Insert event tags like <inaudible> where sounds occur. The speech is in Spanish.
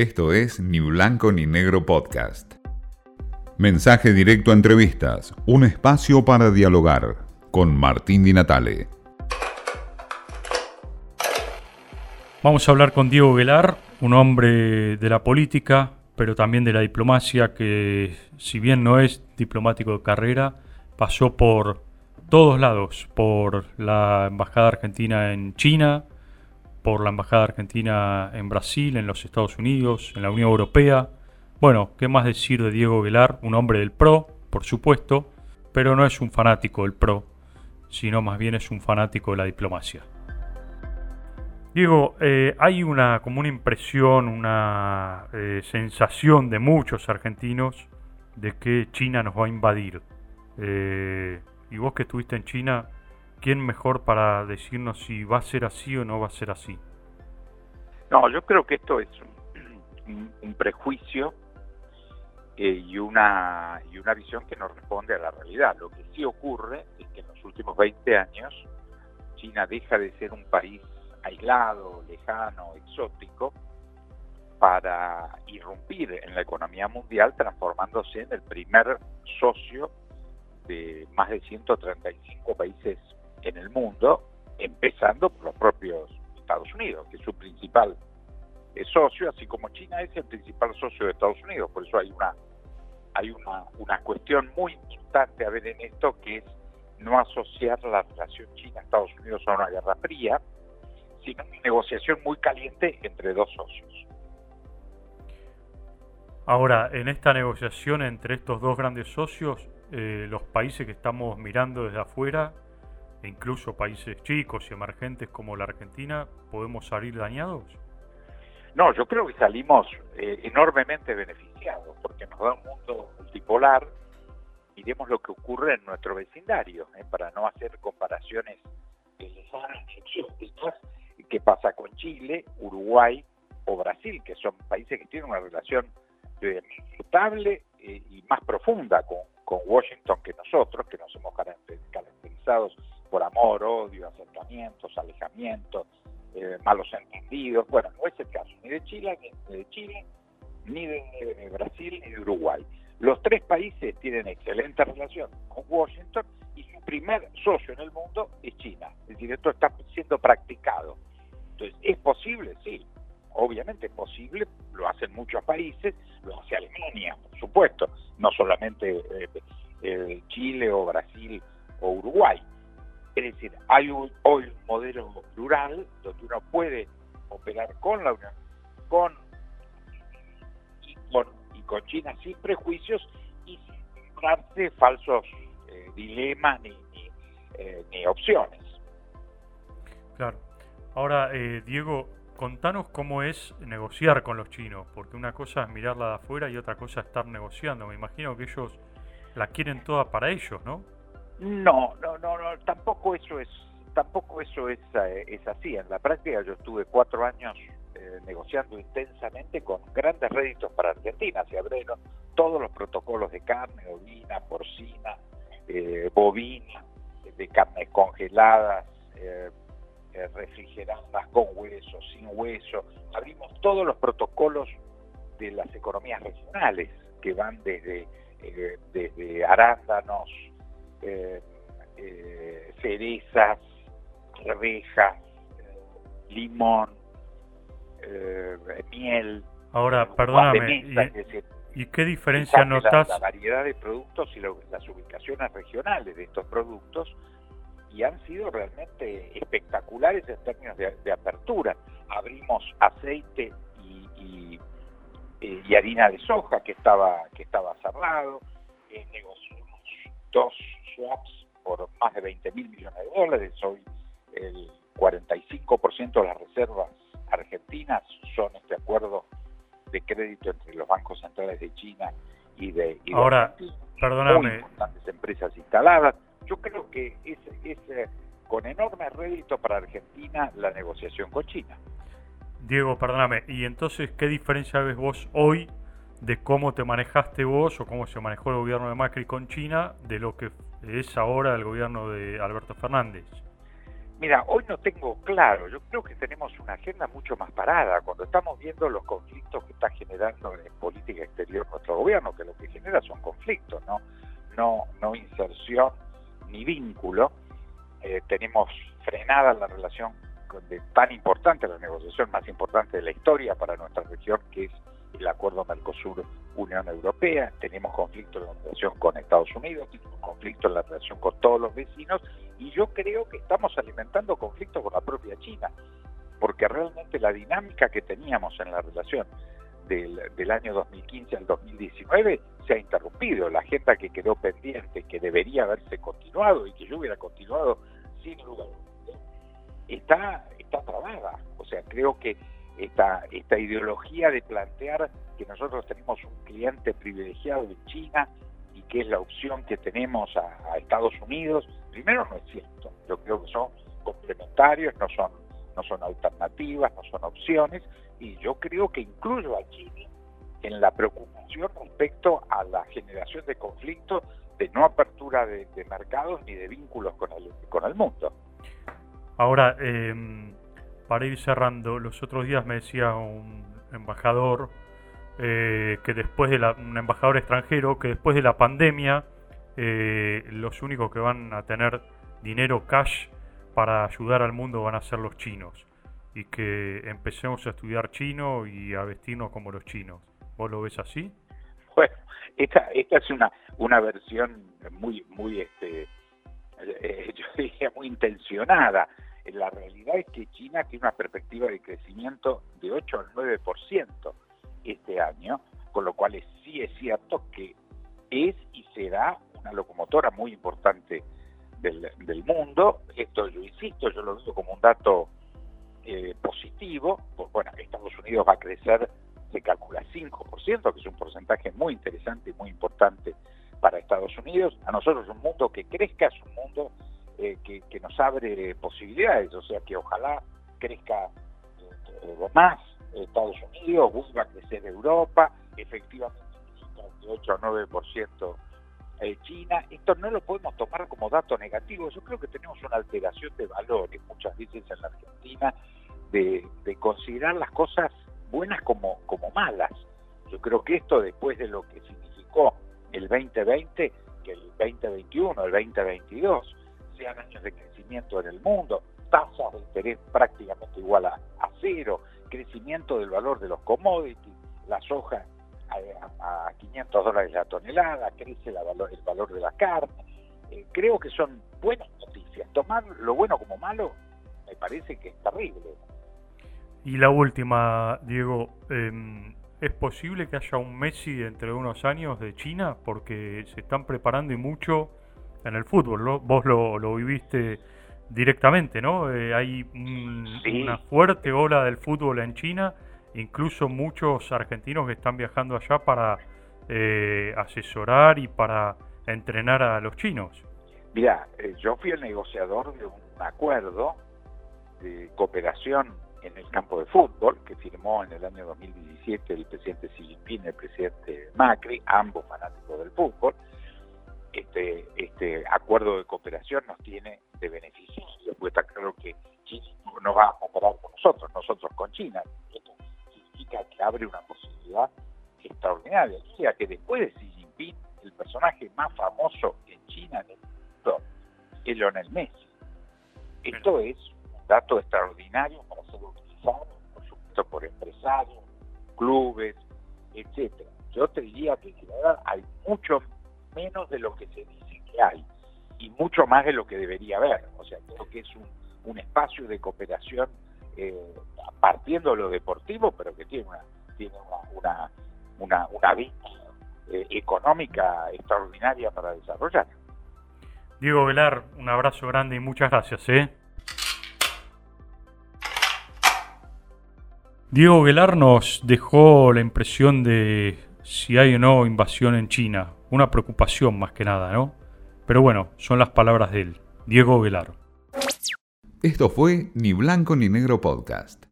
Esto es Ni Blanco ni Negro Podcast. Mensaje directo a entrevistas, un espacio para dialogar con Martín Di Natale. Vamos a hablar con Diego Velar, un hombre de la política, pero también de la diplomacia, que si bien no es diplomático de carrera, pasó por todos lados, por la Embajada Argentina en China, por la Embajada Argentina en Brasil, en los Estados Unidos, en la Unión Europea. Bueno, ¿qué más decir de Diego Velar? Un hombre del PRO, por supuesto, pero no es un fanático del PRO, sino más bien es un fanático de la diplomacia. Diego, eh, hay una como una impresión, una eh, sensación de muchos argentinos de que China nos va a invadir. Eh, y vos que estuviste en China, ¿quién mejor para decirnos si va a ser así o no va a ser así? No, yo creo que esto es un, prejuicio eh, y, una, y una visión que no responde a la realidad. Lo que sí ocurre es que en los últimos 20 años China deja de ser un país aislado, lejano, exótico, para irrumpir en la economía mundial, transformándose en el primer socio de más de 135 países en el mundo, empezando por los propios Estados Unidos, que es su principal eh, socio, así como China es el principal socio de Estados Unidos. Por eso hay una hay una, una cuestión muy importante a ver en esto, que es no asociar la relación China-Estados Unidos a una guerra fría, sino una negociación muy caliente entre dos socios. Ahora, en esta negociación entre estos dos grandes socios, eh, los países que estamos mirando desde afuera e incluso países chicos y emergentes como la Argentina, ¿podemos salir dañados? No, yo creo que salimos eh, enormemente beneficiados porque nos da un mundo multipolar. Miremos lo que ocurre en nuestro vecindario, eh, para no hacer comparaciones exóticas, qué pasa con Chile, Uruguay o Brasil, que son países que tienen una relación eh, notable y más profunda con, con Washington que nosotros, que nos hemos caracterizados por amor, odio, acercamientos, alejamientos, eh, malos entendidos. Bueno, no es el caso ni de Chile, ni de Chile, ni de Brasil, ni de Uruguay. Los tres países tienen excelente relación con Washington y su primer socio en el mundo es China. Es decir, esto está siendo practicado. Entonces, ¿es posible? Sí, obviamente es posible, lo hacen muchos países, lo hace Alemania, por supuesto, no solamente eh, eh, Chile Hay hoy un modelo plural donde uno puede operar con la Unión, con y con, y con China sin prejuicios y sin darse falsos eh, dilemas ni, ni, eh, ni, opciones. Claro. Ahora, eh, Diego, contanos cómo es negociar con los chinos, porque una cosa es mirarla de afuera y otra cosa es estar negociando. Me imagino que ellos la quieren toda para ellos, ¿no? No, no, no, no, tampoco eso es, tampoco eso es, eh, así. En la práctica yo estuve cuatro años eh, negociando intensamente con grandes réditos para Argentina. Se abrieron todos los protocolos de carne, ovina, porcina, eh, bovina, de carnes congeladas, refrigeradas con hueso, sin hueso. Abrimos todos los protocolos de las economías regionales que van desde, desde arándanos, eh, eh, cerezas, arvejas, eh, limón, eh, miel. Ahora, perdóname, ¿y, qué diferencia notas? La, variedad de productos y las ubicaciones regionales de estos productos y han sido realmente espectaculares en términos de, apertura. Abrimos aceite y, y, harina de soja que estaba que estaba cerrado, negociamos dos swaps por más de 20 mil millones de dólares. Hoy el 45% de las reservas argentinas son este acuerdo de crédito entre los bancos centrales de China y de, y Ahora, perdóname. importantes empresas instaladas. Yo creo que es, es eh, con enorme rédito para Argentina la negociación con China. Diego, perdóname, ¿y entonces qué diferencia ves vos hoy de cómo te manejaste vos o cómo se manejó el gobierno de Macri con China de lo que es ahora el gobierno de Alberto Fernández? Mira, hoy no tengo claro, yo creo que tenemos una agenda mucho más parada. Cuando estamos viendo los conflictos que está generando en política exterior nuestro gobierno, que lo que genera son conflictos, no, no, no inserción ni vínculo. Eh, tenemos frenada la relación de, tan importante, la negociación más importante de la historia para nuestra región, que es el acuerdo Mercosur-Unión Europea. Tenemos conflicto en la relación con Estados Unidos, tenemos conflicto en la relación con todos los vecinos, y yo creo que estamos alimentando conflictos con la propia China, porque realmente la dinámica que teníamos en la relación del, del, año 2015 al 2019 se ha interrumpido. La agenda que quedó pendiente, que debería haberse continuado y que yo hubiera continuado sin lugar está, está trabada. O sea, creo que esta, esta ideología de plantear que nosotros tenemos un cliente privilegiado en China y que es la opción que tenemos a, Estados Unidos, primero no es cierto. Yo creo que son complementarios, no son, no son alternativas, no son opciones, y yo creo que incluyo a China en la preocupación respecto a la generación de conflictos, de no apertura de, de mercados ni de vínculos con el, con el mundo. Ahora, eh, para ir cerrando, los otros días me decía un embajador eh, que después de la, un embajador extranjero que después de la pandemia eh, los únicos que van a tener dinero cash para ayudar al mundo van a ser los chinos y que empecemos a estudiar chino y a vestirnos como los chinos. ¿Vos lo ves así? Bueno, esta, esta es una, una versión muy, muy, este, eh, <laughs> yo diría, muy intencionada la realidad es que China tiene una perspectiva de crecimiento de 8 al 9% este año, con lo cual sí es cierto que es y será una locomotora muy importante del, mundo. Esto yo insisto, yo lo veo como un dato eh, positivo. Pues, bueno, Estados Unidos va a crecer, se calcula 5%, que es un porcentaje muy interesante y muy importante para Estados Unidos. A nosotros un mundo que crezca es un mundo eh, que, nos abre posibilidades, o sea que ojalá crezca eh, más Estados Unidos, vuelva a crecer Europa, efectivamente de 8 o 9% China. Esto no lo podemos tomar como dato negativo, yo creo que tenemos una alteración de valores muchas veces en la Argentina de, de considerar las cosas buenas como, como malas. Yo creo que esto después de lo que significó el 2020, que el 2021, el 2022, sean años de crecimiento en el mundo, tasas de interés prácticamente igual a, cero, crecimiento del valor de los commodities, la soja a, 500 dólares la tonelada, crece la valor, el valor de la carne. Eh, creo que son buenas noticias. Tomar lo bueno como malo me parece que es terrible. Y la última, Diego, em, ¿es posible que haya un Messi dentro de unos años de China? Porque se están preparando y mucho en el fútbol, ¿no? Vos lo, lo viviste directamente, ¿no? Eh, hay una fuerte ola del fútbol en China, incluso muchos argentinos que están viajando allá para eh, asesorar y para entrenar a los chinos. Mira, eh, yo fui el negociador de un acuerdo de cooperación en el campo de fútbol que firmó en el año 2017 el presidente Xi Jinping y el presidente Macri, ambos fanáticos del fútbol, acuerdo de cooperación nos tiene de beneficio. Pues está claro que China no va a cooperar con nosotros, nosotros con China. Esto significa que abre una posibilidad extraordinaria. O sea que después de Xi Jinping, el personaje más famoso en China en el mundo es Lionel Messi. Esto es un dato extraordinario para ser utilizado, por supuesto, por empresarios, clubes, etcétera. Yo te diría que en verdad hay mucho menos de lo que se dice hay y mucho más de lo que debería haber. O sea, creo que es un, espacio de cooperación eh, partiendo de lo deportivo, pero que tiene una, tiene una, una, una, vista eh, económica extraordinaria para desarrollar. Diego Velar, un abrazo grande y muchas gracias. ¿eh? Diego Velar nos dejó la impresión de si hay o no invasión en China una preocupación más que nada, ¿no? Pero bueno, son las palabras de él, Diego Velar. Esto fue Ni Blanco ni Negro Podcast.